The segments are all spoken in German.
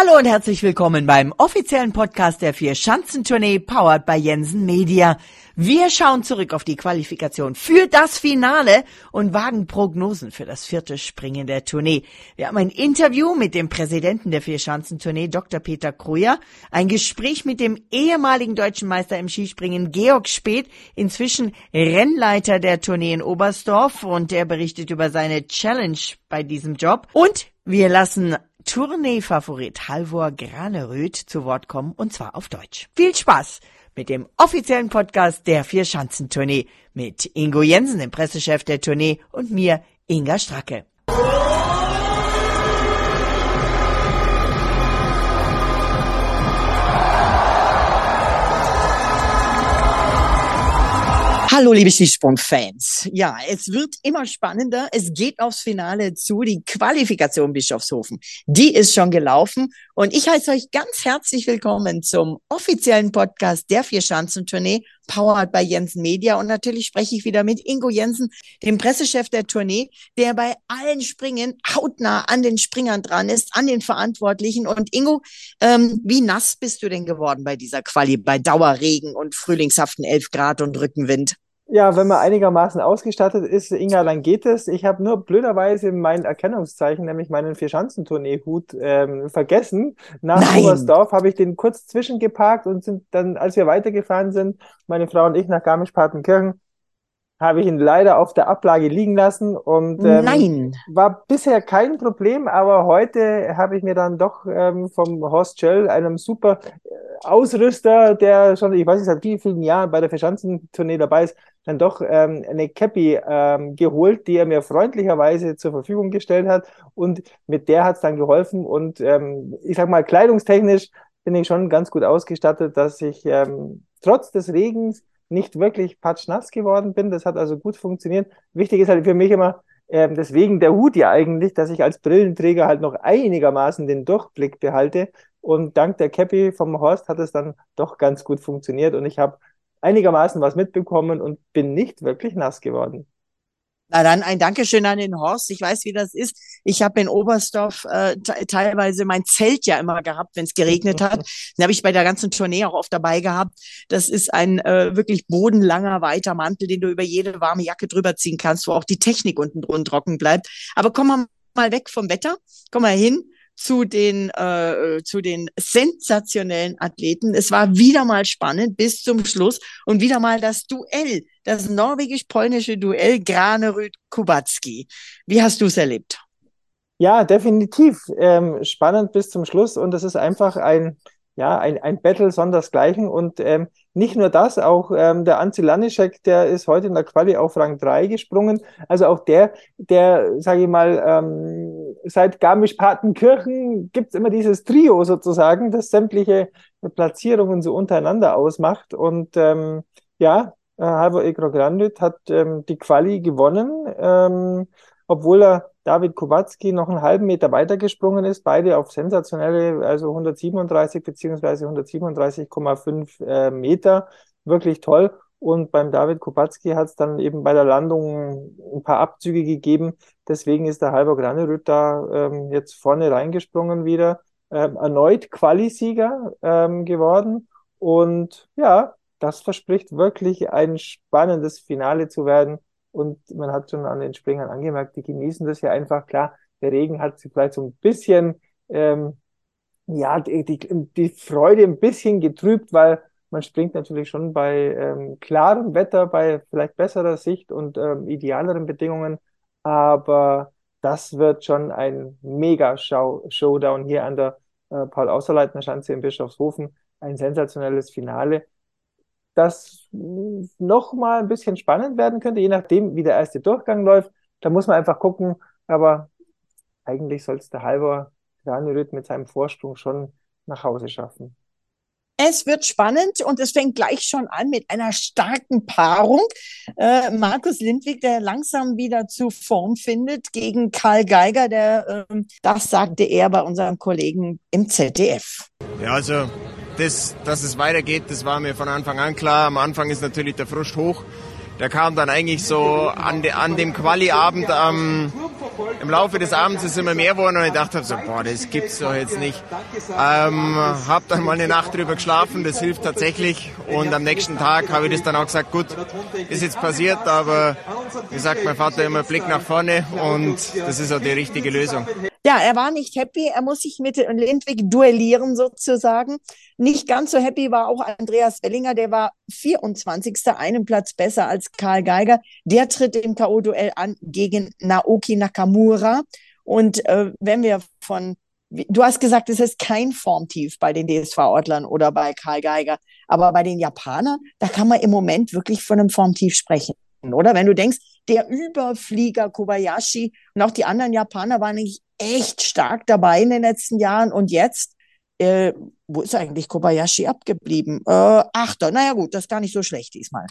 Hallo und herzlich willkommen beim offiziellen Podcast der Vier-Schanzentournee powered by Jensen Media. Wir schauen zurück auf die Qualifikation für das Finale und wagen Prognosen für das vierte Springen der Tournee. Wir haben ein Interview mit dem Präsidenten der Vier-Schanzentournee, Dr. Peter Kruja, ein Gespräch mit dem ehemaligen deutschen Meister im Skispringen, Georg Speth, inzwischen Rennleiter der Tournee in Oberstdorf und der berichtet über seine Challenge bei diesem Job und wir lassen Tournee-Favorit Halvor Graneröd zu Wort kommen und zwar auf Deutsch. Viel Spaß mit dem offiziellen Podcast der Vier-Schanzentournee mit Ingo Jensen, dem Pressechef der Tournee und mir, Inga Stracke. Hallo, liebe Skisprung-Fans. Ja, es wird immer spannender. Es geht aufs Finale zu. Die Qualifikation Bischofshofen, die ist schon gelaufen. Und ich heiße euch ganz herzlich willkommen zum offiziellen Podcast der Vier-Schanzentournee, powered by Jensen Media. Und natürlich spreche ich wieder mit Ingo Jensen, dem Pressechef der Tournee, der bei allen Springen hautnah an den Springern dran ist, an den Verantwortlichen. Und Ingo, ähm, wie nass bist du denn geworden bei dieser Quali, bei Dauerregen und frühlingshaften 11 Grad und Rückenwind? Ja, wenn man einigermaßen ausgestattet ist, Inga, dann geht es. Ich habe nur blöderweise mein Erkennungszeichen, nämlich meinen Vierschanzentournee-Hut, ähm, vergessen. Nach Nein. Oberstdorf habe ich den kurz zwischengeparkt und sind dann, als wir weitergefahren sind, meine Frau und ich nach Garmisch-Partenkirchen, habe ich ihn leider auf der Ablage liegen lassen und ähm, Nein. war bisher kein Problem, aber heute habe ich mir dann doch ähm, vom Horst Schell, einem super äh, Ausrüster, der schon, ich weiß nicht, seit vielen, vielen Jahren bei der Verschanzentournee dabei ist, dann doch ähm, eine Cappy ähm, geholt, die er mir freundlicherweise zur Verfügung gestellt hat und mit der hat es dann geholfen und ähm, ich sag mal, kleidungstechnisch bin ich schon ganz gut ausgestattet, dass ich ähm, trotz des Regens nicht wirklich patschnass geworden bin. Das hat also gut funktioniert. Wichtig ist halt für mich immer, ähm, deswegen der Hut ja eigentlich, dass ich als Brillenträger halt noch einigermaßen den Durchblick behalte. Und dank der Cappy vom Horst hat es dann doch ganz gut funktioniert und ich habe einigermaßen was mitbekommen und bin nicht wirklich nass geworden. Na dann ein Dankeschön an den Horst. Ich weiß, wie das ist. Ich habe in Oberstdorf äh, teilweise mein Zelt ja immer gehabt, wenn es geregnet hat. Den habe ich bei der ganzen Tournee auch oft dabei gehabt. Das ist ein äh, wirklich bodenlanger, weiter Mantel, den du über jede warme Jacke drüber ziehen kannst, wo auch die Technik unten drunter trocken bleibt. Aber komm mal, mal weg vom Wetter. Komm mal hin zu den, äh, zu den sensationellen Athleten. Es war wieder mal spannend bis zum Schluss und wieder mal das Duell, das norwegisch-polnische Duell Granerüt-Kubacki. Wie hast du es erlebt? Ja, definitiv ähm, spannend bis zum Schluss und es ist einfach ein, ja, ein, ein Battle sondersgleichen und ähm, nicht nur das, auch ähm, der Anzi Lanischek, der ist heute in der Quali auf Rang 3 gesprungen. Also auch der, der, sage ich mal, ähm, seit Garmisch-Partenkirchen gibt's immer dieses Trio sozusagen, das sämtliche Platzierungen so untereinander ausmacht. Und ähm, ja, äh, Halvor Egro Grandit hat ähm, die Quali gewonnen, ähm, obwohl er David Kowalski noch einen halben Meter weitergesprungen ist, beide auf sensationelle, also 137 beziehungsweise 137,5 äh, Meter. Wirklich toll. Und beim David Kubacki hat es dann eben bei der Landung ein paar Abzüge gegeben. Deswegen ist der Halber Granerüt da ähm, jetzt vorne reingesprungen wieder. Ähm, erneut Qualisieger ähm, geworden. Und ja, das verspricht wirklich ein spannendes Finale zu werden. Und man hat schon an den Springern angemerkt, die genießen das ja einfach. Klar, der Regen hat sie vielleicht so ein bisschen, ähm, ja, die, die, die Freude ein bisschen getrübt, weil man springt natürlich schon bei ähm, klarem Wetter, bei vielleicht besserer Sicht und ähm, idealeren Bedingungen. Aber das wird schon ein mega Showdown hier an der äh, Paul-Außerleitner Schanze in Bischofshofen. Ein sensationelles Finale das noch mal ein bisschen spannend werden könnte, je nachdem, wie der erste Durchgang läuft. Da muss man einfach gucken, aber eigentlich soll es der Halber Granerüt mit seinem Vorsprung schon nach Hause schaffen. Es wird spannend und es fängt gleich schon an mit einer starken Paarung. Äh, Markus Lindwig, der langsam wieder zu Form findet, gegen Karl Geiger, der, äh, das sagte er bei unserem Kollegen im ZDF. Ja, also das, dass es weitergeht, das war mir von Anfang an klar. Am Anfang ist natürlich der Frust hoch. Der kam dann eigentlich so an, de, an dem Quali-Abend am, im Laufe des Abends ist immer mehr geworden und ich dachte so, boah, das gibt's doch jetzt nicht. Ähm, hab dann mal eine Nacht drüber geschlafen, das hilft tatsächlich und am nächsten Tag habe ich das dann auch gesagt, gut, ist jetzt passiert, aber wie sagt mein Vater immer, Blick nach vorne und das ist auch die richtige Lösung. Ja, er war nicht happy. Er muss sich mit Lindwig duellieren sozusagen. Nicht ganz so happy war auch Andreas Wellinger. Der war 24. einen Platz besser als Karl Geiger. Der tritt im K.O.-Duell an gegen Naoki Nakamura. Und äh, wenn wir von Du hast gesagt, es ist kein Formtief bei den DSV-Ortlern oder bei Karl Geiger. Aber bei den Japanern, da kann man im Moment wirklich von einem Formtief sprechen, oder? Wenn du denkst, der Überflieger Kobayashi und auch die anderen Japaner waren eigentlich echt stark dabei in den letzten Jahren. Und jetzt, äh, wo ist eigentlich Kobayashi abgeblieben? Äh, Achter, naja gut, das ist gar nicht so schlecht diesmal.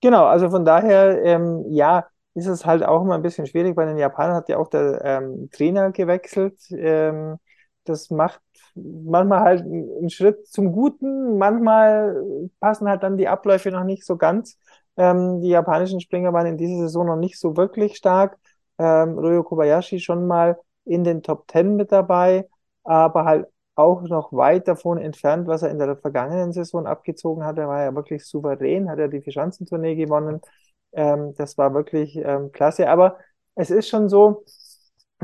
Genau, also von daher, ähm, ja, ist es halt auch immer ein bisschen schwierig. Bei den Japanern hat ja auch der ähm, Trainer gewechselt. Ähm, das macht manchmal halt einen Schritt zum Guten, manchmal passen halt dann die Abläufe noch nicht so ganz. Ähm, die japanischen Springer waren in dieser Saison noch nicht so wirklich stark. Ähm, Ryo Kobayashi schon mal in den Top Ten mit dabei, aber halt auch noch weit davon entfernt, was er in der vergangenen Saison abgezogen hat. Er war ja wirklich souverän, hat er die Vierschanzentournee gewonnen. Ähm, das war wirklich ähm, klasse. Aber es ist schon so,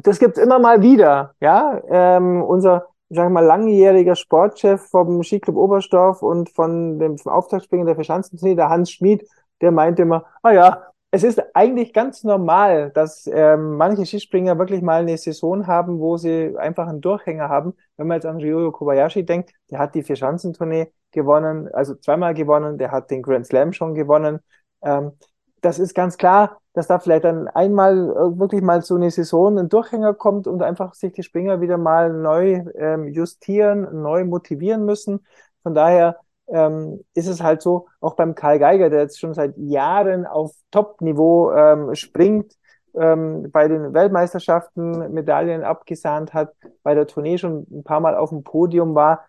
das gibt's immer mal wieder. Ja, ähm, unser, wir mal, langjähriger Sportchef vom Skiclub Oberstdorf und von dem Auftaktspringer der Vierschanzentournee, der Hans Schmid, der meinte immer, ah ja, es ist eigentlich ganz normal, dass ähm, manche Skispringer wirklich mal eine Saison haben, wo sie einfach einen Durchhänger haben. Wenn man jetzt an Ryoyo Kobayashi denkt, der hat die Vier-Schanzentournee gewonnen, also zweimal gewonnen, der hat den Grand Slam schon gewonnen. Ähm, das ist ganz klar, dass da vielleicht dann einmal äh, wirklich mal so eine Saison ein Durchhänger kommt und einfach sich die Springer wieder mal neu ähm, justieren, neu motivieren müssen. Von daher ähm, ist es halt so, auch beim Karl Geiger, der jetzt schon seit Jahren auf Top-Niveau ähm, springt, ähm, bei den Weltmeisterschaften Medaillen abgesahnt hat, bei der Tournee schon ein paar Mal auf dem Podium war.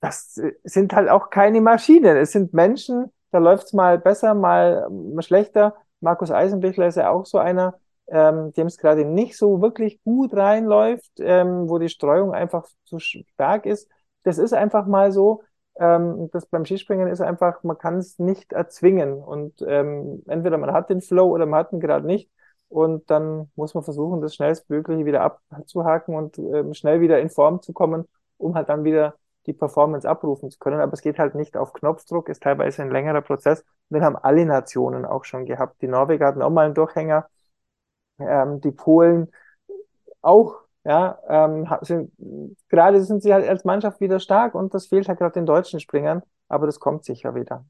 Das sind halt auch keine Maschinen. Es sind Menschen, da läuft's mal besser, mal, mal schlechter. Markus Eisenbichler ist ja auch so einer, ähm, dem es gerade nicht so wirklich gut reinläuft, ähm, wo die Streuung einfach zu stark ist. Das ist einfach mal so. Ähm, das beim Skispringen ist einfach, man kann es nicht erzwingen. Und ähm, entweder man hat den Flow oder man hat ihn gerade nicht. Und dann muss man versuchen, das schnellstmöglich wieder abzuhaken und ähm, schnell wieder in Form zu kommen, um halt dann wieder die Performance abrufen zu können. Aber es geht halt nicht auf Knopfdruck, ist teilweise ein längerer Prozess. Und den haben alle Nationen auch schon gehabt. Die Norweger hatten auch mal einen Durchhänger, ähm, die Polen auch ja, ähm, sind, gerade sind sie halt als Mannschaft wieder stark und das fehlt halt gerade den deutschen Springern, aber das kommt sicher wieder.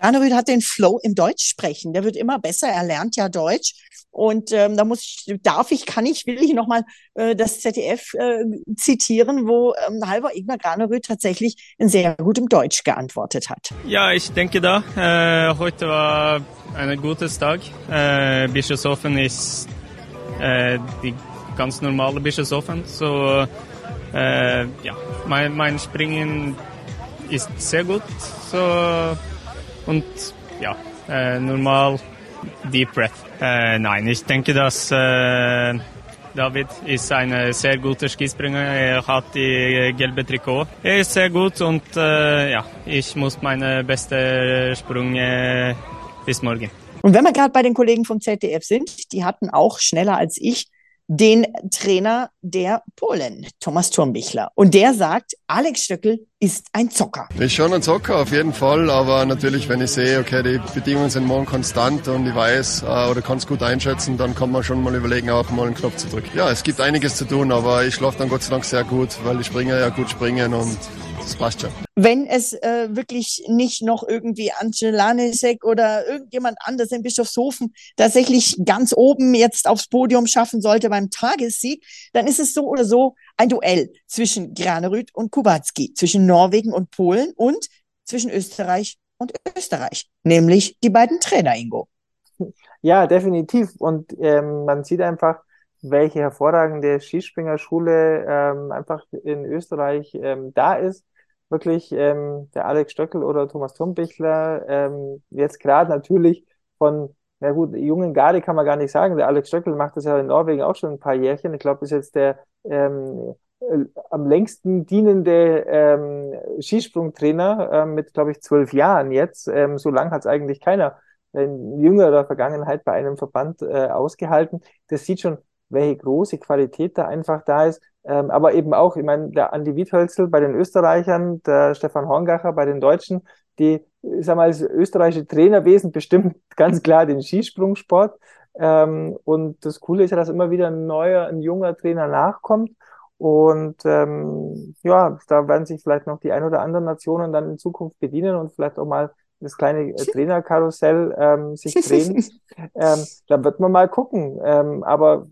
Granerüth hat den Flow im Deutsch sprechen. Der wird immer besser. Er lernt ja Deutsch. Und ähm, da muss ich, darf ich, kann ich, will ich nochmal äh, das ZDF äh, zitieren, wo ähm, Halvor Igmar Granerüth tatsächlich in sehr gutem Deutsch geantwortet hat. Ja, ich denke da. Äh, heute war ein gutes Tag. Äh, Bischofshofen ist äh, die ganz normale Bischofshofen. So, äh, ja, mein, mein Springen ist sehr gut. So, und ja, äh, normal Deep Breath. Äh, nein, ich denke, dass äh, David ist ein sehr guter Skispringer. Er hat die gelbe Trikot. Er ist sehr gut und äh, ja, ich muss meine beste Sprünge bis morgen. Und wenn wir gerade bei den Kollegen vom ZDF sind, die hatten auch schneller als ich den Trainer der Polen, Thomas Turmbichler. Und der sagt, Alex Stöckel ist ein Zocker. Ist schon ein Zocker, auf jeden Fall. Aber natürlich, wenn ich sehe, okay, die Bedingungen sind morgen konstant und ich weiß äh, oder kann es gut einschätzen, dann kann man schon mal überlegen, auch mal einen Knopf zu drücken. Ja, es gibt einiges zu tun, aber ich schlafe dann Gott sei Dank sehr gut, weil die Springer ja gut springen und das passt schon. Wenn es äh, wirklich nicht noch irgendwie Angelanisek oder irgendjemand anders in Bischofshofen tatsächlich ganz oben jetzt aufs Podium schaffen sollte beim Tagessieg, dann ist es so oder so ein Duell zwischen Granerüth und Kubacki, zwischen Norwegen und Polen und zwischen Österreich und Österreich, nämlich die beiden Trainer, Ingo. Ja, definitiv. Und ähm, man sieht einfach, welche hervorragende Skispringerschule ähm, einfach in Österreich ähm, da ist wirklich ähm, der Alex Stöckel oder Thomas Turmbichler, ähm, jetzt gerade natürlich von na gut, jungen Garde kann man gar nicht sagen. Der Alex Stöckel macht das ja in Norwegen auch schon ein paar Jährchen. Ich glaube, ist jetzt der ähm, äh, am längsten dienende ähm, Skisprungtrainer äh, mit, glaube ich, zwölf Jahren jetzt. Ähm, so lang hat es eigentlich keiner in jüngerer Vergangenheit bei einem Verband äh, ausgehalten. Das sieht schon, welche große Qualität da einfach da ist. Ähm, aber eben auch, ich meine, der Andi Wiethölzel bei den Österreichern, der Stefan Horngacher bei den Deutschen, die, ich sag mal, das österreichische Trainerwesen bestimmt ganz klar den Skisprungsport. Ähm, und das Coole ist ja, dass immer wieder ein neuer, ein junger Trainer nachkommt. Und ähm, ja, da werden sich vielleicht noch die ein oder anderen Nationen dann in Zukunft bedienen und vielleicht auch mal das kleine äh, Trainerkarussell ähm, sich drehen. ähm, da wird man mal gucken. Ähm, aber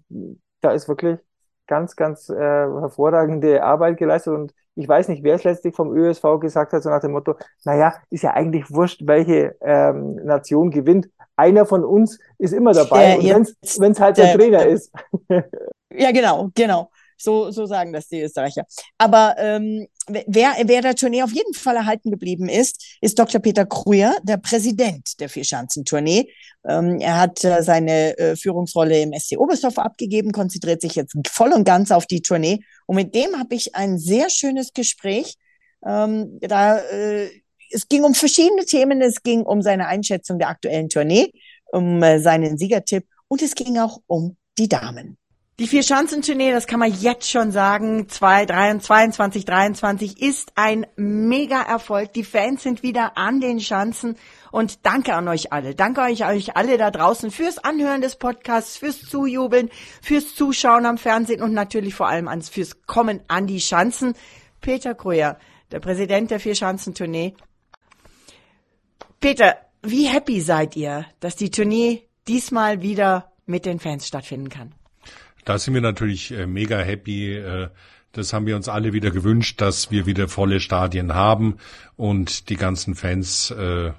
da ist wirklich ganz, ganz äh, hervorragende Arbeit geleistet und ich weiß nicht, wer es letztlich vom ÖSV gesagt hat, so nach dem Motto, naja, ist ja eigentlich wurscht, welche ähm, Nation gewinnt. Einer von uns ist immer dabei, äh, und wenn es halt der, der Trainer ist. ja, genau, genau. So, so sagen das die Österreicher. Aber ähm, wer, wer der Tournee auf jeden Fall erhalten geblieben ist, ist Dr. Peter Kruer, der Präsident der Vierschanzentournee. Ähm, er hat äh, seine äh, Führungsrolle im SC Oberstdorf abgegeben, konzentriert sich jetzt voll und ganz auf die Tournee. Und mit dem habe ich ein sehr schönes Gespräch. Ähm, da äh, es ging um verschiedene Themen. Es ging um seine Einschätzung der aktuellen Tournee, um äh, seinen Siegertipp und es ging auch um die Damen. Die Vier-Schanzentournee, das kann man jetzt schon sagen, 22, 23 ist ein Mega-Erfolg. Die Fans sind wieder an den Schanzen und danke an euch alle. Danke euch, euch alle da draußen fürs Anhören des Podcasts, fürs Zujubeln, fürs Zuschauen am Fernsehen und natürlich vor allem ans fürs Kommen an die Schanzen. Peter Kröger, der Präsident der Vier-Schanzentournee. Peter, wie happy seid ihr, dass die Tournee diesmal wieder mit den Fans stattfinden kann? Da sind wir natürlich äh, mega happy. Äh, das haben wir uns alle wieder gewünscht, dass wir wieder volle Stadien haben und die ganzen Fans äh,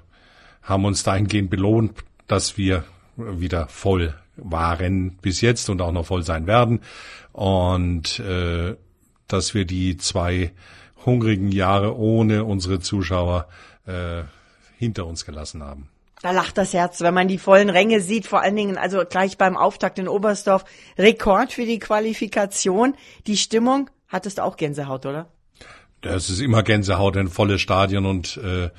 haben uns dahingehend belohnt, dass wir wieder voll waren bis jetzt und auch noch voll sein werden und dass wir die zwei hungrigen Jahre ohne unsere Zuschauer hinter uns gelassen haben. Da lacht das Herz, wenn man die vollen Ränge sieht, vor allen Dingen, also gleich beim Auftakt in Oberstdorf, Rekord für die Qualifikation. Die Stimmung, hattest du auch Gänsehaut, oder? Das ist immer Gänsehaut, ein volles Stadion und äh,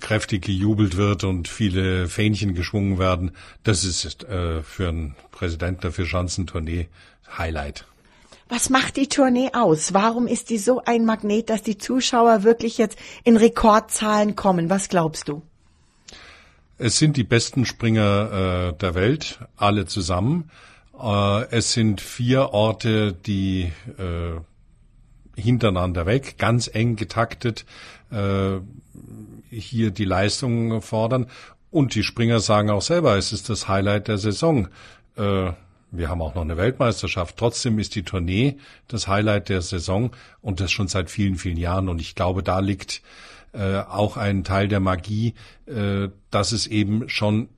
kräftig gejubelt wird und viele Fähnchen geschwungen werden. Das ist äh, für einen Präsidenten der Vierschanzentournee Highlight. Was macht die Tournee aus? Warum ist die so ein Magnet, dass die Zuschauer wirklich jetzt in Rekordzahlen kommen? Was glaubst du? Es sind die besten Springer äh, der Welt, alle zusammen. Äh, es sind vier Orte, die äh, hintereinander weg, ganz eng getaktet, äh, hier die Leistung fordern. Und die Springer sagen auch selber, es ist das Highlight der Saison. Äh, wir haben auch noch eine Weltmeisterschaft. Trotzdem ist die Tournee das Highlight der Saison und das schon seit vielen, vielen Jahren. Und ich glaube, da liegt äh, auch ein Teil der Magie, äh, dass es eben schon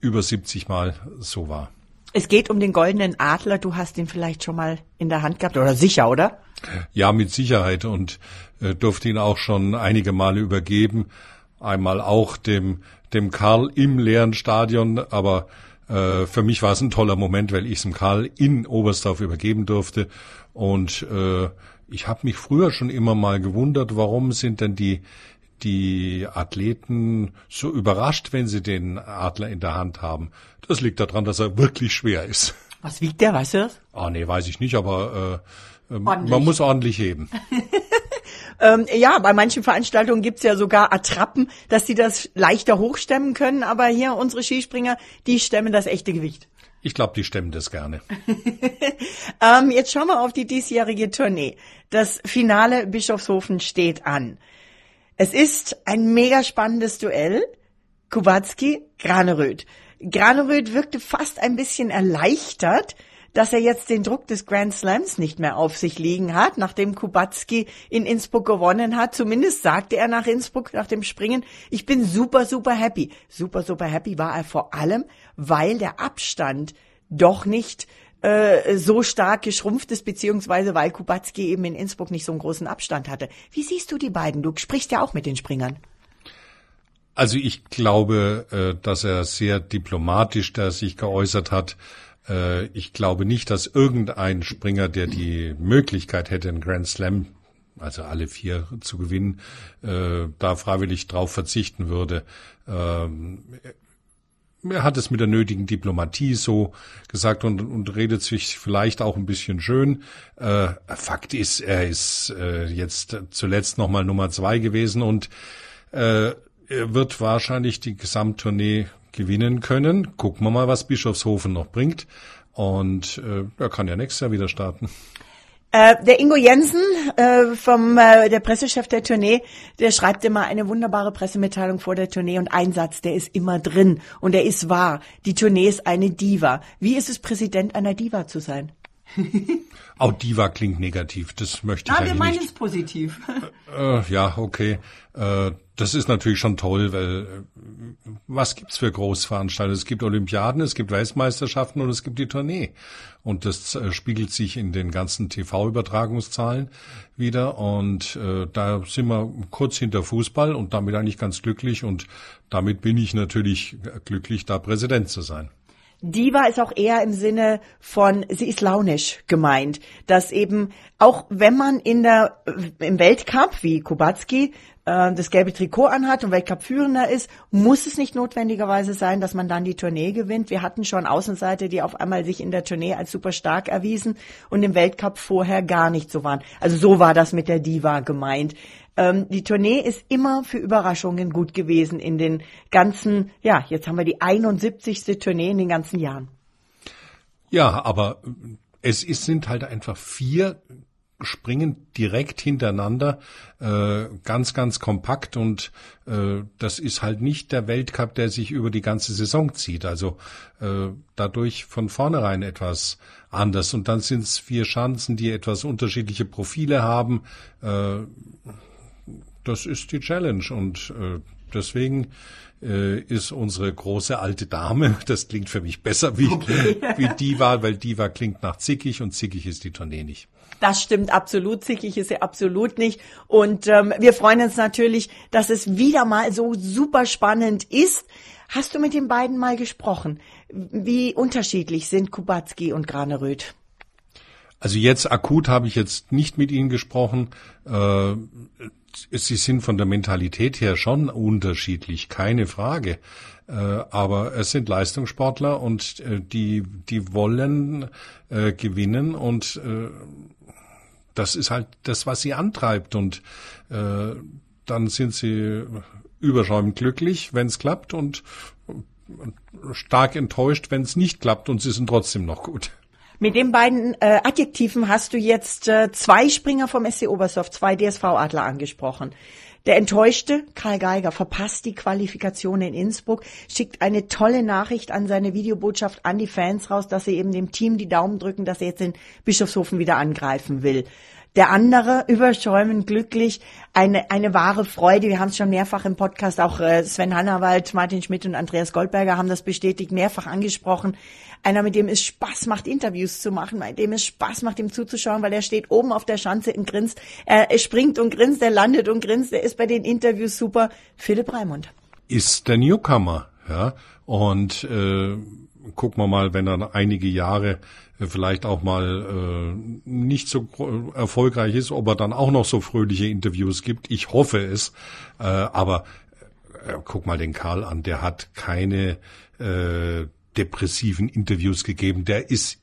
über 70 Mal so war. Es geht um den goldenen Adler. Du hast ihn vielleicht schon mal in der Hand gehabt oder sicher, oder? Ja, mit Sicherheit und äh, durfte ihn auch schon einige Male übergeben. Einmal auch dem dem Karl im leeren Stadion, aber äh, für mich war es ein toller Moment, weil ich es dem Karl in Oberstdorf übergeben durfte und äh, ich habe mich früher schon immer mal gewundert, warum sind denn die die Athleten so überrascht, wenn sie den Adler in der Hand haben. Das liegt daran, dass er wirklich schwer ist. Was wiegt der, weißt du das? Ah, nee, weiß ich nicht, aber äh, äh man muss ordentlich heben. ähm, ja, bei manchen Veranstaltungen gibt's ja sogar Attrappen, dass sie das leichter hochstemmen können, aber hier unsere Skispringer, die stemmen das echte Gewicht. Ich glaube, die stemmen das gerne. ähm, jetzt schauen wir auf die diesjährige Tournee. Das Finale Bischofshofen steht an. Es ist ein mega spannendes Duell. Kubacki, Graneröd. Graneröd wirkte fast ein bisschen erleichtert, dass er jetzt den Druck des Grand Slams nicht mehr auf sich liegen hat, nachdem Kubacki in Innsbruck gewonnen hat. Zumindest sagte er nach Innsbruck, nach dem Springen, ich bin super, super happy. Super, super happy war er vor allem, weil der Abstand doch nicht äh, so stark geschrumpft ist, beziehungsweise weil Kubacki eben in Innsbruck nicht so einen großen Abstand hatte. Wie siehst du die beiden? Du sprichst ja auch mit den Springern. Also ich glaube, äh, dass er sehr diplomatisch da sich geäußert hat. Äh, ich glaube nicht, dass irgendein Springer, der die Möglichkeit hätte, einen Grand Slam, also alle vier zu gewinnen, äh, da freiwillig drauf verzichten würde. Ähm, er hat es mit der nötigen Diplomatie so gesagt und, und redet sich vielleicht auch ein bisschen schön. Äh, Fakt ist, er ist äh, jetzt zuletzt nochmal Nummer zwei gewesen und äh, er wird wahrscheinlich die Gesamttournee gewinnen können. Gucken wir mal, was Bischofshofen noch bringt. Und äh, er kann ja nächstes Jahr wieder starten. Äh, der Ingo Jensen, äh, vom äh, der Pressechef der Tournee, der schreibt immer eine wunderbare Pressemitteilung vor der Tournee und ein Satz, der ist immer drin und der ist wahr. Die Tournee ist eine Diva. Wie ist es, Präsident einer Diva zu sein? Auch Diva klingt negativ, das möchte ich ah, eigentlich wir meinen nicht. es positiv. Äh, ja, okay. Äh, das ist natürlich schon toll, weil äh, was gibt's für Großveranstaltungen? Es gibt Olympiaden, es gibt Weltmeisterschaften und es gibt die Tournee. Und das äh, spiegelt sich in den ganzen TV-Übertragungszahlen wieder. Und äh, da sind wir kurz hinter Fußball und damit eigentlich ganz glücklich. Und damit bin ich natürlich glücklich, da Präsident zu sein. Diva ist auch eher im Sinne von, sie ist launisch gemeint, dass eben auch wenn man in der im Weltcup wie Kubacki äh, das gelbe Trikot anhat und Weltcup-Führender ist, muss es nicht notwendigerweise sein, dass man dann die Tournee gewinnt. Wir hatten schon Außenseiter, die auf einmal sich in der Tournee als super stark erwiesen und im Weltcup vorher gar nicht so waren. Also so war das mit der Diva gemeint. Ähm, die Tournee ist immer für Überraschungen gut gewesen in den ganzen, ja, jetzt haben wir die 71. Tournee in den ganzen Jahren. Ja, aber es ist, sind halt einfach vier springen direkt hintereinander, äh, ganz, ganz kompakt und äh, das ist halt nicht der Weltcup, der sich über die ganze Saison zieht. Also äh, dadurch von vornherein etwas anders. Und dann sind es vier Schanzen, die etwas unterschiedliche Profile haben. Äh, das ist die Challenge und äh, deswegen äh, ist unsere große alte Dame, das klingt für mich besser wie, okay. wie Diva, weil Diva klingt nach zickig und zickig ist die Tournee nicht. Das stimmt absolut, zickig ist sie absolut nicht. Und ähm, wir freuen uns natürlich, dass es wieder mal so super spannend ist. Hast du mit den beiden mal gesprochen? Wie unterschiedlich sind Kubacki und Graneröd? Also jetzt akut habe ich jetzt nicht mit ihnen gesprochen. Äh, sie sind von der Mentalität her schon unterschiedlich, keine Frage. Äh, aber es sind Leistungssportler und äh, die, die wollen äh, gewinnen und das ist halt das, was sie antreibt und dann sind sie überschäumend glücklich, wenn es klappt und stark enttäuscht, wenn es nicht klappt und sie sind trotzdem noch gut. Mit den beiden äh, Adjektiven hast du jetzt äh, zwei Springer vom SC Oberstdorf, zwei DSV-Adler angesprochen. Der enttäuschte Karl Geiger verpasst die Qualifikation in Innsbruck, schickt eine tolle Nachricht an seine Videobotschaft an die Fans raus, dass sie eben dem Team die Daumen drücken, dass er jetzt in Bischofshofen wieder angreifen will. Der andere überschäumend glücklich, eine, eine wahre Freude. Wir haben es schon mehrfach im Podcast, auch äh, Sven Hannawald, Martin Schmidt und Andreas Goldberger haben das bestätigt, mehrfach angesprochen. Einer, mit dem es Spaß macht, Interviews zu machen, mit dem es Spaß macht, ihm zuzuschauen, weil er steht oben auf der Schanze und grinst. Er, er springt und grinst, er landet und grinst, er ist bei den Interviews super. Philipp Raimund. Ist der Newcomer, ja. Und äh, gucken wir mal, wenn er einige Jahre äh, vielleicht auch mal äh, nicht so erfolgreich ist, ob er dann auch noch so fröhliche Interviews gibt. Ich hoffe es. Äh, aber äh, guck mal den Karl an, der hat keine äh, depressiven Interviews gegeben. Der ist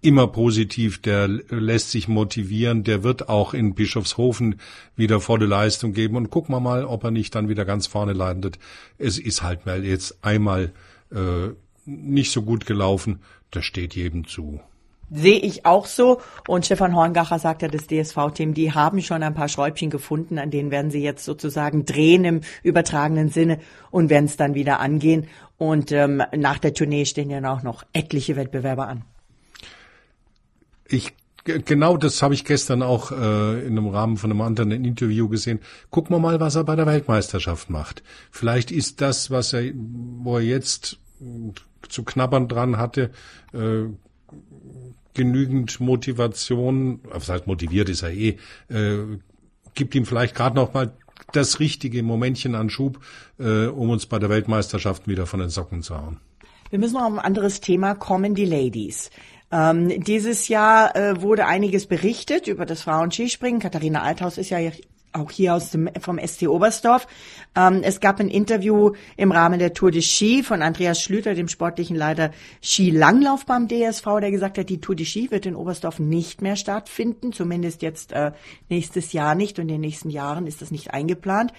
immer positiv, der lässt sich motivieren, der wird auch in Bischofshofen wieder volle Leistung geben und gucken wir mal, ob er nicht dann wieder ganz vorne landet. Es ist halt mal jetzt einmal äh, nicht so gut gelaufen, das steht jedem zu. Sehe ich auch so. Und Stefan Horngacher sagt ja, das DSV-Team, die haben schon ein paar Schräubchen gefunden, an denen werden sie jetzt sozusagen drehen im übertragenen Sinne und werden es dann wieder angehen. Und ähm, nach der Tournee stehen ja auch noch etliche Wettbewerber an. Ich Genau das habe ich gestern auch äh, in einem Rahmen von einem anderen Interview gesehen. Gucken wir mal, was er bei der Weltmeisterschaft macht. Vielleicht ist das, was er, wo er jetzt zu knabbern dran hatte, äh, genügend Motivation, was heißt motiviert ist er eh, äh, gibt ihm vielleicht gerade noch mal das richtige Momentchen an Schub, äh, um uns bei der Weltmeisterschaft wieder von den Socken zu hauen. Wir müssen noch auf ein anderes Thema kommen, die Ladies. Ähm, dieses Jahr äh, wurde einiges berichtet über das Frauenskispringen. Katharina Althaus ist ja auch hier aus dem, vom ST Oberstdorf. Ähm, es gab ein Interview im Rahmen der Tour de Ski von Andreas Schlüter, dem sportlichen Leiter Skilanglauf beim DSV, der gesagt hat, die Tour de Ski wird in Oberstdorf nicht mehr stattfinden, zumindest jetzt äh, nächstes Jahr nicht und in den nächsten Jahren ist das nicht eingeplant,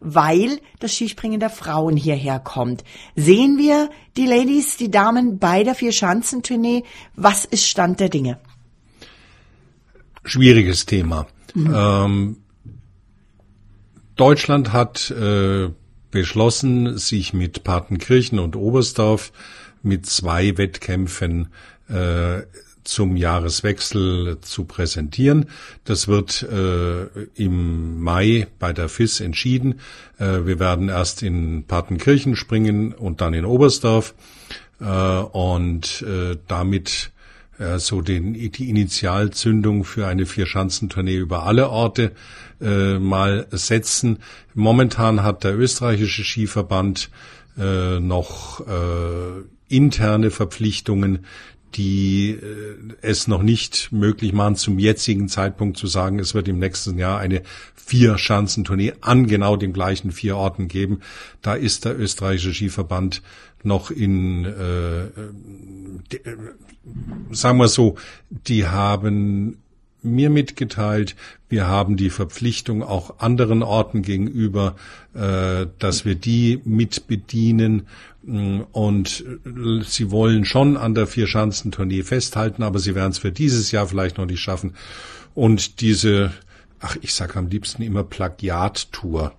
weil das Skispringen der Frauen hierher kommt. Sehen wir die Ladies, die Damen bei der Vier-Schanzentournee? Was ist Stand der Dinge? Schwieriges Thema. Mhm. Ähm, Deutschland hat äh, beschlossen, sich mit Partenkirchen und Oberstdorf mit zwei Wettkämpfen äh, zum Jahreswechsel zu präsentieren. Das wird äh, im Mai bei der FIS entschieden. Äh, wir werden erst in Partenkirchen springen und dann in Oberstdorf. Äh, und äh, damit äh, so den, die Initialzündung für eine Vierschanzentournee über alle Orte äh, mal setzen. Momentan hat der österreichische Skiverband äh, noch äh, interne Verpflichtungen, die äh, es noch nicht möglich machen, zum jetzigen Zeitpunkt zu sagen, es wird im nächsten Jahr eine Vier-Schanzentournee an genau den gleichen vier Orten geben. Da ist der österreichische Skiverband noch in, äh, äh sagen wir so, die haben mir mitgeteilt, wir haben die Verpflichtung auch anderen Orten gegenüber, äh, dass wir die mit bedienen. Mm, und äh, sie wollen schon an der Vierschanzentournee festhalten, aber sie werden es für dieses Jahr vielleicht noch nicht schaffen. Und diese, ach, ich sag am liebsten immer Plagiat-Tour.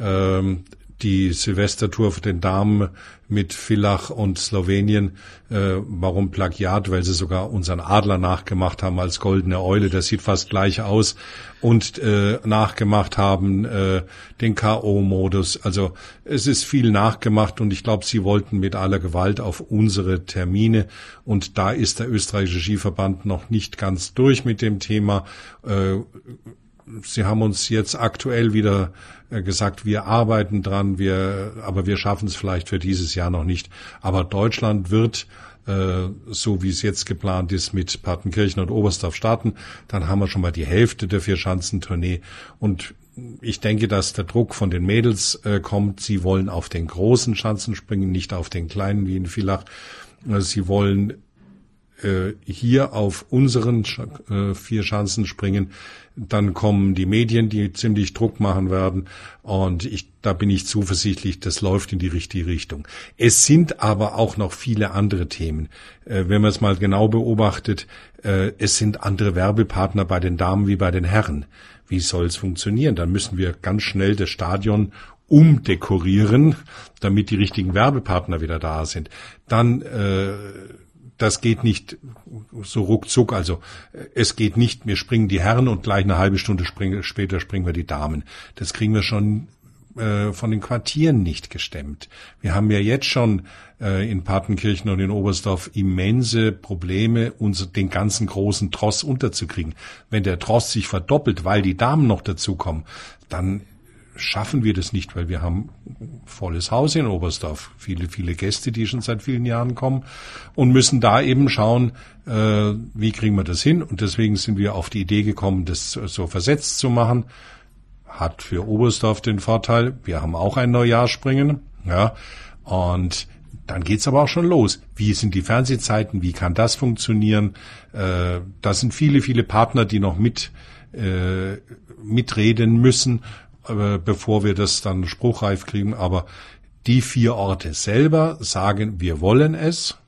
Ähm, die Silvestertour für den Damen mit Villach und Slowenien. Äh, warum Plagiat? Weil sie sogar unseren Adler nachgemacht haben als goldene Eule. Der sieht fast gleich aus. Und äh, nachgemacht haben äh, den K.O.-Modus. Also es ist viel nachgemacht und ich glaube, sie wollten mit aller Gewalt auf unsere Termine. Und da ist der österreichische Skiverband noch nicht ganz durch mit dem Thema. Äh, Sie haben uns jetzt aktuell wieder äh, gesagt, wir arbeiten dran, wir, aber wir schaffen es vielleicht für dieses Jahr noch nicht. Aber Deutschland wird äh, so wie es jetzt geplant ist, mit Partenkirchen und Oberstdorf starten. Dann haben wir schon mal die Hälfte der Vier-Schanzentournee. Und ich denke, dass der Druck von den Mädels äh, kommt. Sie wollen auf den großen Schanzen springen, nicht auf den kleinen wie in Villach. Sie wollen hier auf unseren äh, vier Schanzen springen. Dann kommen die Medien, die ziemlich Druck machen werden. Und ich, da bin ich zuversichtlich, das läuft in die richtige Richtung. Es sind aber auch noch viele andere Themen. Äh, wenn man es mal genau beobachtet, äh, es sind andere Werbepartner bei den Damen wie bei den Herren. Wie soll es funktionieren? Dann müssen wir ganz schnell das Stadion umdekorieren, damit die richtigen Werbepartner wieder da sind. Dann äh, das geht nicht so ruckzuck. Also es geht nicht, wir springen die Herren und gleich eine halbe Stunde springen, später springen wir die Damen. Das kriegen wir schon äh, von den Quartieren nicht gestemmt. Wir haben ja jetzt schon äh, in Patenkirchen und in Oberstdorf immense Probleme, uns den ganzen großen Tross unterzukriegen. Wenn der Tross sich verdoppelt, weil die Damen noch dazukommen, dann schaffen wir das nicht, weil wir haben volles Haus in Oberstdorf, viele, viele Gäste, die schon seit vielen Jahren kommen und müssen da eben schauen, äh, wie kriegen wir das hin. Und deswegen sind wir auf die Idee gekommen, das so versetzt zu machen. Hat für Oberstdorf den Vorteil, wir haben auch ein Neujahrspringen, ja, und dann geht's aber auch schon los. Wie sind die Fernsehzeiten? Wie kann das funktionieren? Äh, da sind viele, viele Partner, die noch mit äh, mitreden müssen äh, bevor wir das dann spruchreif kriegen. Aber die vier Orte selber sagen, wir wollen es.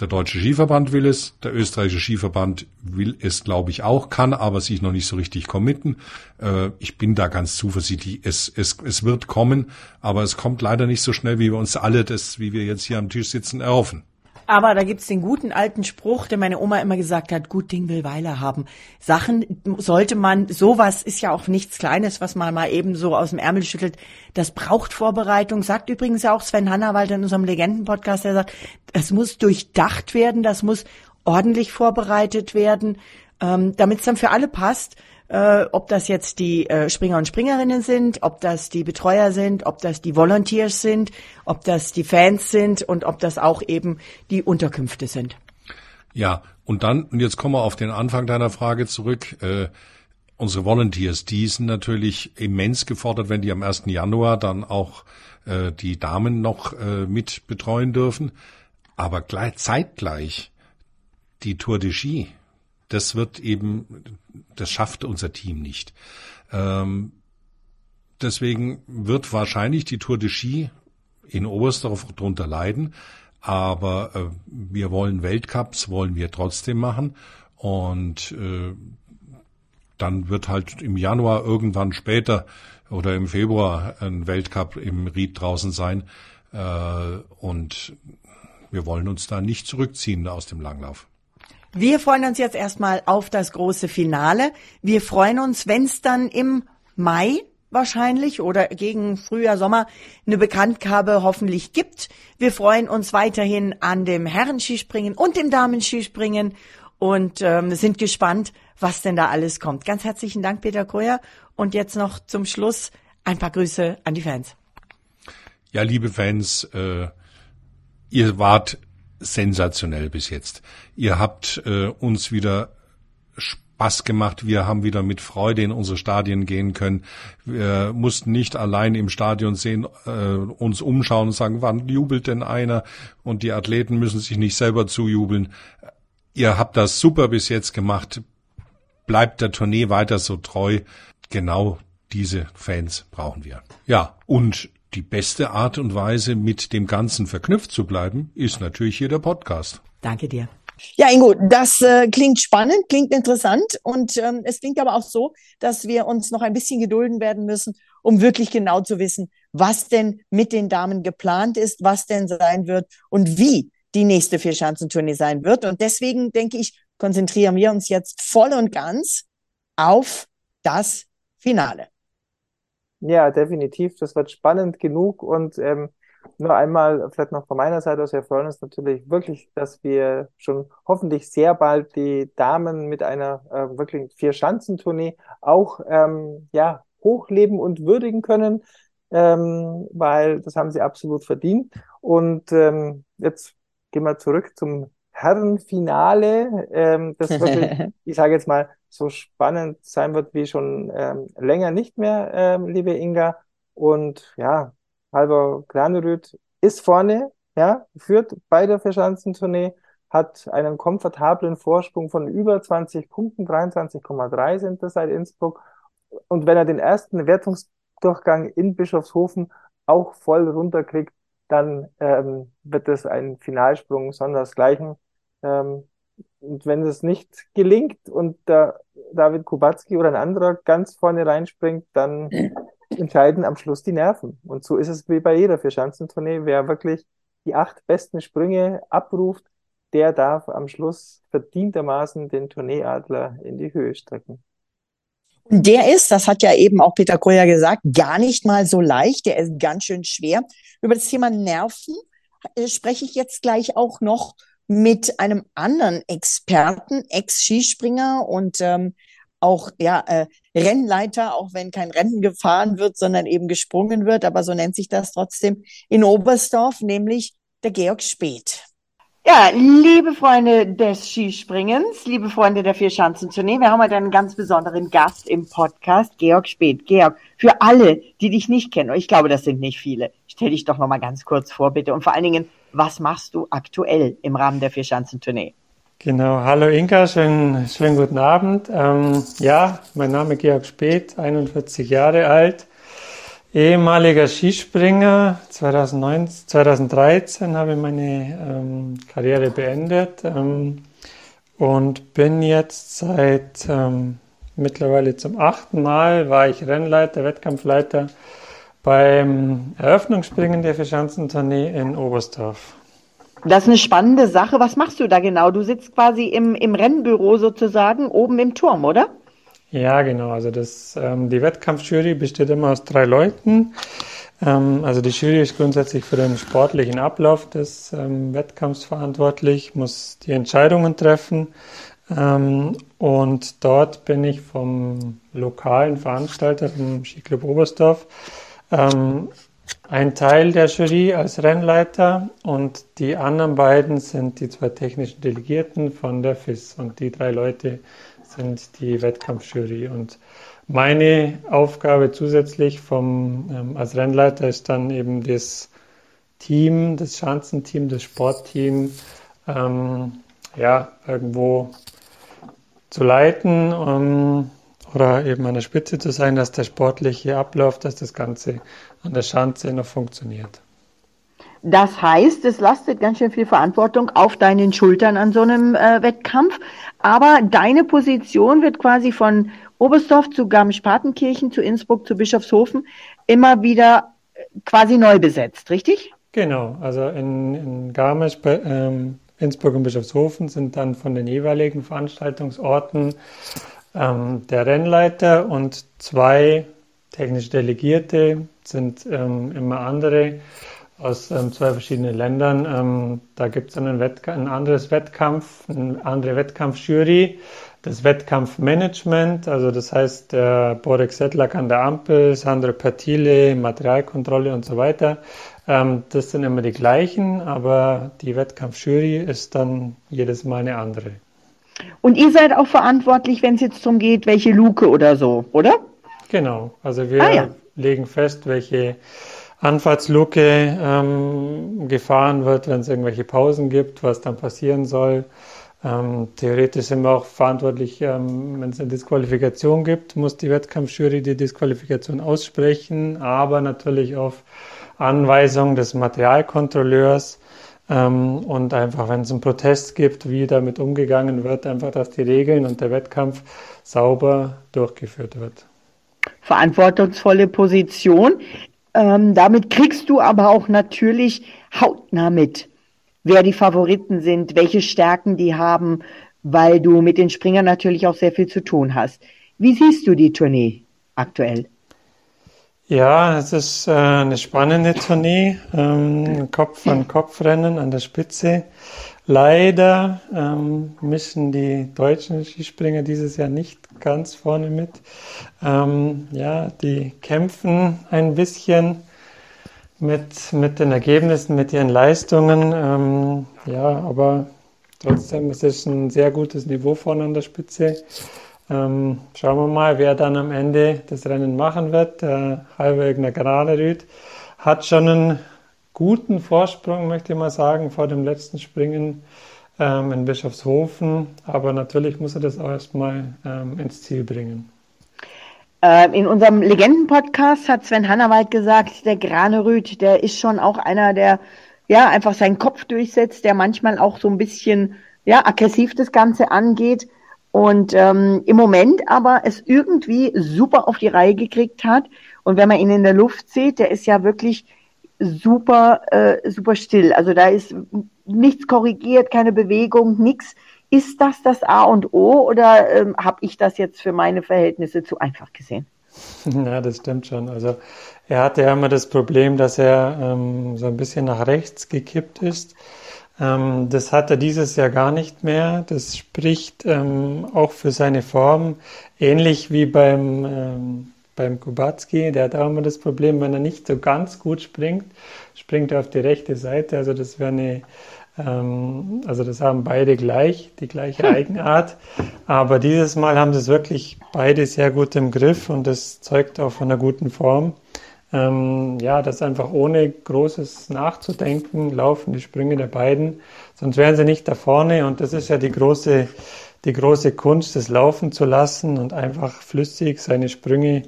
Der Deutsche Skiverband will es, der österreichische Skiverband will es, glaube ich, auch, kann aber sich noch nicht so richtig committen. Äh, ich bin da ganz zuversichtlich. Es, es, es wird kommen, aber es kommt leider nicht so schnell, wie wir uns alle das, wie wir jetzt hier am Tisch sitzen, erhoffen. Aber da gibt's den guten alten Spruch, der meine Oma immer gesagt hat, gut Ding will Weile haben. Sachen sollte man, sowas ist ja auch nichts Kleines, was man mal eben so aus dem Ärmel schüttelt. Das braucht Vorbereitung, sagt übrigens ja auch Sven Hannawald in unserem Legenden-Podcast, der sagt, das muss durchdacht werden, das muss ordentlich vorbereitet werden, ähm, damit es dann für alle passt. Äh, ob das jetzt die äh, Springer und Springerinnen sind, ob das die Betreuer sind, ob das die Volunteers sind, ob das die Fans sind und ob das auch eben die Unterkünfte sind. Ja, und dann, und jetzt kommen wir auf den Anfang deiner Frage zurück. Äh, unsere Volunteers, die sind natürlich immens gefordert, wenn die am 1. Januar dann auch äh, die Damen noch äh, mit betreuen dürfen. Aber gleich, zeitgleich die Tour de Ski, das wird eben, das schafft unser Team nicht. Ähm, deswegen wird wahrscheinlich die Tour de Ski in Oberstdorf drunter leiden. Aber äh, wir wollen Weltcups, wollen wir trotzdem machen. Und äh, dann wird halt im Januar irgendwann später oder im Februar ein Weltcup im Ried draußen sein. Äh, und wir wollen uns da nicht zurückziehen aus dem Langlauf. Wir freuen uns jetzt erstmal auf das große Finale. Wir freuen uns, wenn es dann im Mai wahrscheinlich oder gegen Frühjahr, Sommer eine Bekanntgabe hoffentlich gibt. Wir freuen uns weiterhin an dem Herrenskispringen und dem Damenskispringen und ähm, sind gespannt, was denn da alles kommt. Ganz herzlichen Dank, Peter Koyer. Und jetzt noch zum Schluss ein paar Grüße an die Fans. Ja, liebe Fans, äh, ihr wart sensationell bis jetzt. Ihr habt äh, uns wieder Spaß gemacht. Wir haben wieder mit Freude in unsere Stadien gehen können. Wir mussten nicht allein im Stadion sehen, äh, uns umschauen und sagen, wann jubelt denn einer? Und die Athleten müssen sich nicht selber zujubeln. Ihr habt das super bis jetzt gemacht. Bleibt der Tournee weiter so treu. Genau diese Fans brauchen wir. Ja, und die beste Art und Weise, mit dem Ganzen verknüpft zu bleiben, ist natürlich hier der Podcast. Danke dir. Ja, Ingo, das äh, klingt spannend, klingt interessant und ähm, es klingt aber auch so, dass wir uns noch ein bisschen gedulden werden müssen, um wirklich genau zu wissen, was denn mit den Damen geplant ist, was denn sein wird und wie die nächste Vierschanzentournee sein wird. Und deswegen denke ich, konzentrieren wir uns jetzt voll und ganz auf das Finale. Ja, definitiv. Das wird spannend genug und ähm, nur einmal, vielleicht noch von meiner Seite aus, wir freuen uns natürlich wirklich, dass wir schon hoffentlich sehr bald die Damen mit einer äh, wirklich Vier-Schanzentournee auch ähm, ja, hochleben und würdigen können, ähm, weil das haben sie absolut verdient. Und ähm, jetzt gehen wir zurück zum Herrenfinale, ähm, das wirklich, ich sage jetzt mal, so spannend sein wird wie schon ähm, länger nicht mehr, ähm, liebe Inga. Und ja, Halber Granerüt ist vorne, ja, führt bei der Verschanzentournee, hat einen komfortablen Vorsprung von über 20 Punkten, 23,3 sind das seit Innsbruck. Und wenn er den ersten Wertungsdurchgang in Bischofshofen auch voll runterkriegt, dann ähm, wird es ein Finalsprung sondersgleichen. Ähm, und wenn es nicht gelingt und der David Kubacki oder ein anderer ganz vorne reinspringt, dann entscheiden am Schluss die Nerven. Und so ist es wie bei jeder Vierschanzentournee. Wer wirklich die acht besten Sprünge abruft, der darf am Schluss verdientermaßen den Tourneeadler in die Höhe strecken. Der ist, das hat ja eben auch Peter Koyer gesagt, gar nicht mal so leicht. Der ist ganz schön schwer. Über das Thema Nerven äh, spreche ich jetzt gleich auch noch mit einem anderen Experten, Ex-Skispringer und ähm, auch ja äh, Rennleiter, auch wenn kein Rennen gefahren wird, sondern eben gesprungen wird, aber so nennt sich das trotzdem in Oberstdorf, nämlich der Georg Speth. Ja, liebe Freunde des Skispringens, liebe Freunde der Vierschanzentournee, wir haben heute einen ganz besonderen Gast im Podcast, Georg Speth. Georg, für alle, die dich nicht kennen, ich glaube, das sind nicht viele, stell dich doch noch mal ganz kurz vor, bitte. Und vor allen Dingen, was machst du aktuell im Rahmen der Vierschanzentournee? Genau, hallo Inka, schönen, schönen guten Abend. Ähm, ja, mein Name ist Georg Speth, 41 Jahre alt, ehemaliger Skispringer. 2009, 2013 habe ich meine ähm, Karriere beendet ähm, und bin jetzt seit ähm, mittlerweile zum achten Mal, war ich Rennleiter, Wettkampfleiter beim Eröffnungsspringen der Verschanzentournee in Oberstdorf. Das ist eine spannende Sache. Was machst du da genau? Du sitzt quasi im, im Rennbüro sozusagen oben im Turm, oder? Ja, genau. Also das, ähm, die Wettkampfjury besteht immer aus drei Leuten. Ähm, also die Jury ist grundsätzlich für den sportlichen Ablauf des ähm, Wettkampfs verantwortlich, muss die Entscheidungen treffen. Ähm, und dort bin ich vom lokalen Veranstalter, dem Skiclub Oberstdorf, ähm, ein Teil der Jury als Rennleiter und die anderen beiden sind die zwei technischen Delegierten von der FIS. Und die drei Leute sind die Wettkampfjury. Und meine Aufgabe zusätzlich vom, ähm, als Rennleiter ist dann eben das Team, das Schanzenteam, das Sportteam, ähm, ja, irgendwo zu leiten um, oder eben an der Spitze zu sein, dass der sportliche Ablauf, dass das Ganze an der Schanze noch funktioniert. Das heißt, es lastet ganz schön viel Verantwortung auf deinen Schultern an so einem äh, Wettkampf. Aber deine Position wird quasi von Oberstdorf zu Garmisch-Partenkirchen, zu Innsbruck, zu Bischofshofen immer wieder äh, quasi neu besetzt, richtig? Genau, also in, in Garmisch, ähm, Innsbruck und Bischofshofen sind dann von den jeweiligen Veranstaltungsorten ähm, der Rennleiter und zwei technische Delegierte sind ähm, immer andere aus ähm, zwei verschiedenen Ländern. Ähm, da gibt es dann ein, ein, anderes Wettkampf, eine andere Wettkampfjury, das Wettkampfmanagement, also das heißt der Borek Sedlak an der Ampel, Sandro Pertile, Materialkontrolle und so weiter. Ähm, das sind immer die gleichen, aber die Wettkampfjury ist dann jedes Mal eine andere. Und ihr seid auch verantwortlich, wenn es jetzt darum geht, welche Luke oder so, oder? Genau, also wir ah, ja. legen fest, welche Anfahrtsluke ähm, gefahren wird, wenn es irgendwelche Pausen gibt, was dann passieren soll. Ähm, theoretisch sind wir auch verantwortlich, ähm, wenn es eine Disqualifikation gibt, muss die Wettkampfjury die Disqualifikation aussprechen, aber natürlich auf Anweisung des Materialkontrolleurs und einfach, wenn es einen Protest gibt, wie damit umgegangen wird, einfach, dass die Regeln und der Wettkampf sauber durchgeführt wird. Verantwortungsvolle Position. Ähm, damit kriegst du aber auch natürlich hautnah mit, wer die Favoriten sind, welche Stärken die haben, weil du mit den Springern natürlich auch sehr viel zu tun hast. Wie siehst du die Tournee aktuell? Ja, es ist äh, eine spannende Tournee. Ähm, Kopf an Kopf Rennen an der Spitze. Leider ähm, mischen die deutschen Skispringer dieses Jahr nicht ganz vorne mit. Ähm, ja, die kämpfen ein bisschen mit, mit den Ergebnissen, mit ihren Leistungen. Ähm, ja, aber trotzdem es ist es ein sehr gutes Niveau vorne an der Spitze. Ähm, schauen wir mal, wer dann am Ende das Rennen machen wird. Der Halbergner Granerüt hat schon einen guten Vorsprung, möchte ich mal sagen, vor dem letzten Springen ähm, in Bischofshofen. Aber natürlich muss er das auch erstmal ähm, ins Ziel bringen. Ähm, in unserem Legenden-Podcast hat Sven Hannawald gesagt, der Granerüt, der ist schon auch einer, der ja einfach seinen Kopf durchsetzt, der manchmal auch so ein bisschen ja aggressiv das Ganze angeht und ähm, im Moment aber es irgendwie super auf die Reihe gekriegt hat. Und wenn man ihn in der Luft sieht, der ist ja wirklich super, äh, super still. Also da ist nichts korrigiert, keine Bewegung, nichts. Ist das das A und O oder ähm, habe ich das jetzt für meine Verhältnisse zu einfach gesehen? Ja, das stimmt schon. Also er hatte ja immer das Problem, dass er ähm, so ein bisschen nach rechts gekippt ist. Ähm, das hat er dieses Jahr gar nicht mehr. Das spricht ähm, auch für seine Form, ähnlich wie beim, ähm, beim Kubacki. Der hat auch immer das Problem, wenn er nicht so ganz gut springt, springt er auf die rechte Seite. Also das wäre eine, ähm, also das haben beide gleich, die gleiche hm. Eigenart. Aber dieses Mal haben sie es wirklich beide sehr gut im Griff und das zeugt auch von einer guten Form. Ähm, ja, das einfach ohne großes Nachzudenken laufen die Sprünge der beiden, sonst wären sie nicht da vorne und das ist ja die große, die große Kunst, das laufen zu lassen und einfach flüssig seine Sprünge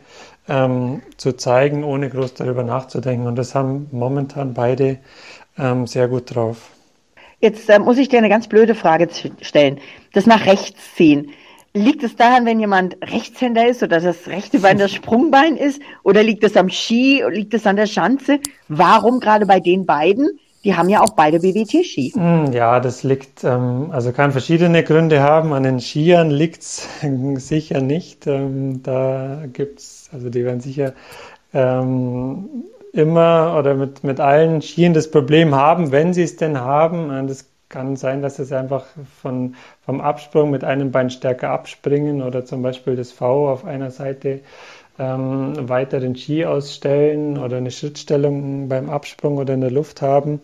ähm, zu zeigen, ohne groß darüber nachzudenken und das haben momentan beide ähm, sehr gut drauf. Jetzt äh, muss ich dir eine ganz blöde Frage stellen. Das nach rechts ziehen. Liegt es daran, wenn jemand Rechtshänder ist oder das rechte Bein das Sprungbein ist? Oder liegt es am Ski? Liegt es an der Schanze? Warum gerade bei den beiden? Die haben ja auch beide BWT-Ski. Hm, ja, das liegt, ähm, also kann verschiedene Gründe haben. An den Skiern liegt es sicher nicht. Ähm, da gibt's, also die werden sicher ähm, immer oder mit, mit allen Skiern das Problem haben, wenn sie es denn haben. Das kann sein, dass es einfach von, vom Absprung mit einem Bein stärker abspringen oder zum Beispiel das V auf einer Seite ähm, weiter den Ski ausstellen oder eine Schrittstellung beim Absprung oder in der Luft haben.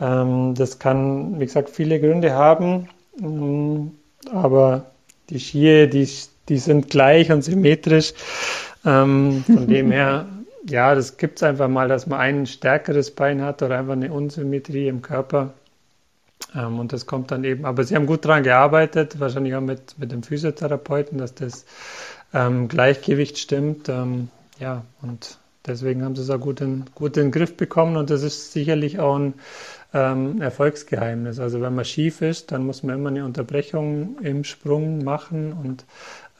Ähm, das kann, wie gesagt, viele Gründe haben, ähm, aber die Ski, die, die sind gleich und symmetrisch. Ähm, von dem her, ja, das gibt es einfach mal, dass man ein stärkeres Bein hat oder einfach eine Unsymmetrie im Körper. Ähm, und das kommt dann eben, aber sie haben gut daran gearbeitet, wahrscheinlich auch mit, mit dem Physiotherapeuten, dass das ähm, Gleichgewicht stimmt. Ähm, ja, und deswegen haben sie es auch gut in, gut in den Griff bekommen und das ist sicherlich auch ein ähm, Erfolgsgeheimnis. Also wenn man schief ist, dann muss man immer eine Unterbrechung im Sprung machen und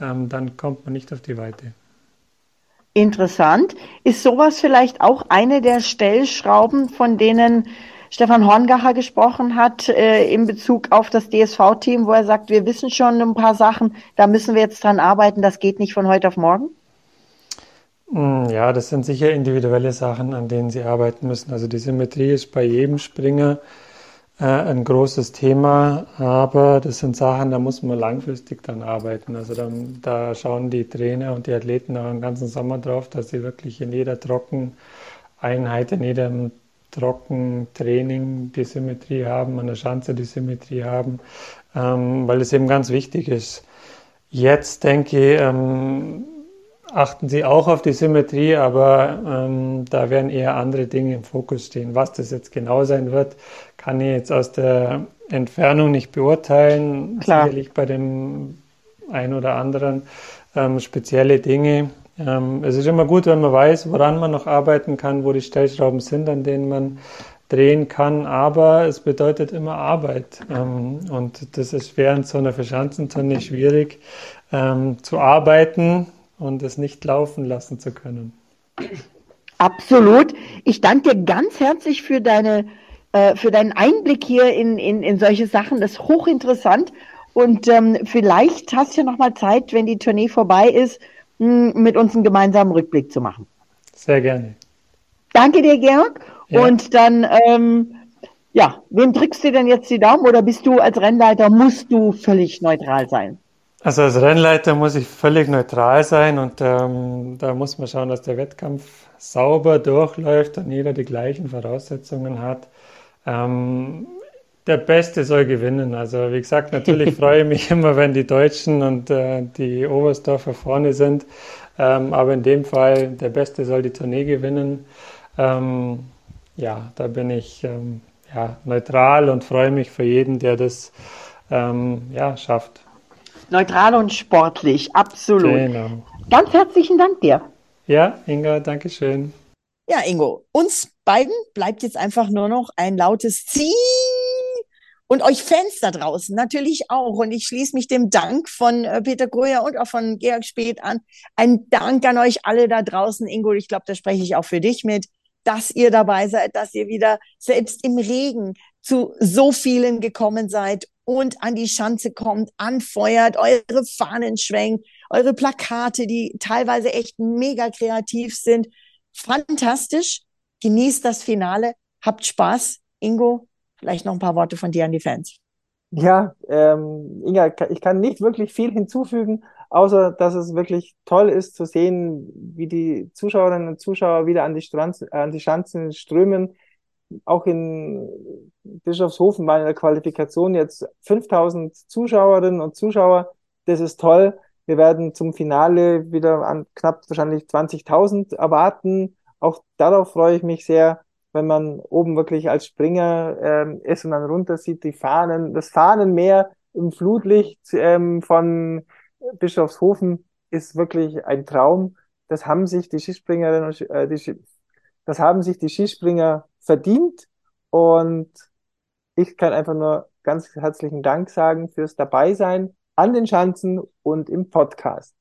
ähm, dann kommt man nicht auf die Weite. Interessant. Ist sowas vielleicht auch eine der Stellschrauben, von denen Stefan Horngacher gesprochen hat äh, in Bezug auf das DSV-Team, wo er sagt, wir wissen schon ein paar Sachen, da müssen wir jetzt dran arbeiten, das geht nicht von heute auf morgen? Hm, ja, das sind sicher individuelle Sachen, an denen sie arbeiten müssen. Also die Symmetrie ist bei jedem Springer äh, ein großes Thema, aber das sind Sachen, da muss man langfristig dann arbeiten. Also da, da schauen die Trainer und die Athleten auch den ganzen Sommer drauf, dass sie wirklich in jeder Trockeneinheit, in jedem Trockentraining die Symmetrie haben, an der Schanze die Symmetrie haben, ähm, weil es eben ganz wichtig ist. Jetzt denke ich, ähm, achten Sie auch auf die Symmetrie, aber ähm, da werden eher andere Dinge im Fokus stehen. Was das jetzt genau sein wird, kann ich jetzt aus der Entfernung nicht beurteilen. Klar. Sicherlich bei dem einen oder anderen ähm, spezielle Dinge. Ähm, es ist immer gut, wenn man weiß, woran man noch arbeiten kann, wo die Stellschrauben sind, an denen man drehen kann, aber es bedeutet immer Arbeit. Ähm, und das ist während so einer Verschanzentonne schwierig ähm, zu arbeiten und es nicht laufen lassen zu können. Absolut. Ich danke dir ganz herzlich für deine äh, für deinen Einblick hier in, in, in solche Sachen. Das ist hochinteressant. Und ähm, vielleicht hast du ja noch mal Zeit, wenn die Tournee vorbei ist, mit uns einen gemeinsamen Rückblick zu machen. Sehr gerne. Danke dir, Georg. Ja. Und dann, ähm, ja, wem drückst du denn jetzt die Daumen oder bist du als Rennleiter, musst du völlig neutral sein? Also als Rennleiter muss ich völlig neutral sein und ähm, da muss man schauen, dass der Wettkampf sauber durchläuft und jeder die gleichen Voraussetzungen hat. Ähm, der Beste soll gewinnen. Also wie gesagt, natürlich freue ich mich immer, wenn die Deutschen und äh, die Oberstdorfer vorne sind. Ähm, aber in dem Fall, der Beste soll die Tournee gewinnen. Ähm, ja, da bin ich ähm, ja, neutral und freue mich für jeden, der das ähm, ja, schafft. Neutral und sportlich, absolut. Genau. Ganz herzlichen Dank dir. Ja, Inga, danke schön. Ja, Ingo, uns beiden bleibt jetzt einfach nur noch ein lautes Ziel und euch Fans da draußen natürlich auch. Und ich schließe mich dem Dank von äh, Peter Gröher und auch von Georg Speth an. Ein Dank an euch alle da draußen. Ingo, ich glaube, da spreche ich auch für dich mit, dass ihr dabei seid, dass ihr wieder selbst im Regen zu so vielen gekommen seid und an die Schanze kommt, anfeuert, eure Fahnen schwenkt, eure Plakate, die teilweise echt mega kreativ sind. Fantastisch. Genießt das Finale. Habt Spaß. Ingo, Vielleicht noch ein paar Worte von dir an die Fans. Ja, ähm, Inga, ich kann nicht wirklich viel hinzufügen, außer dass es wirklich toll ist zu sehen, wie die Zuschauerinnen und Zuschauer wieder an die, Stranz, an die Schanzen strömen. Auch in Bischofshofen in der Qualifikation jetzt 5000 Zuschauerinnen und Zuschauer. Das ist toll. Wir werden zum Finale wieder an knapp wahrscheinlich 20.000 erwarten. Auch darauf freue ich mich sehr wenn man oben wirklich als Springer ähm, ist und dann runter sieht, die Fahnen, das Fahnenmeer im Flutlicht ähm, von Bischofshofen ist wirklich ein Traum. Das haben sich die Skispringerinnen und äh, die, das haben sich die Skispringer verdient und ich kann einfach nur ganz herzlichen Dank sagen fürs Dabeisein an den Schanzen und im Podcast.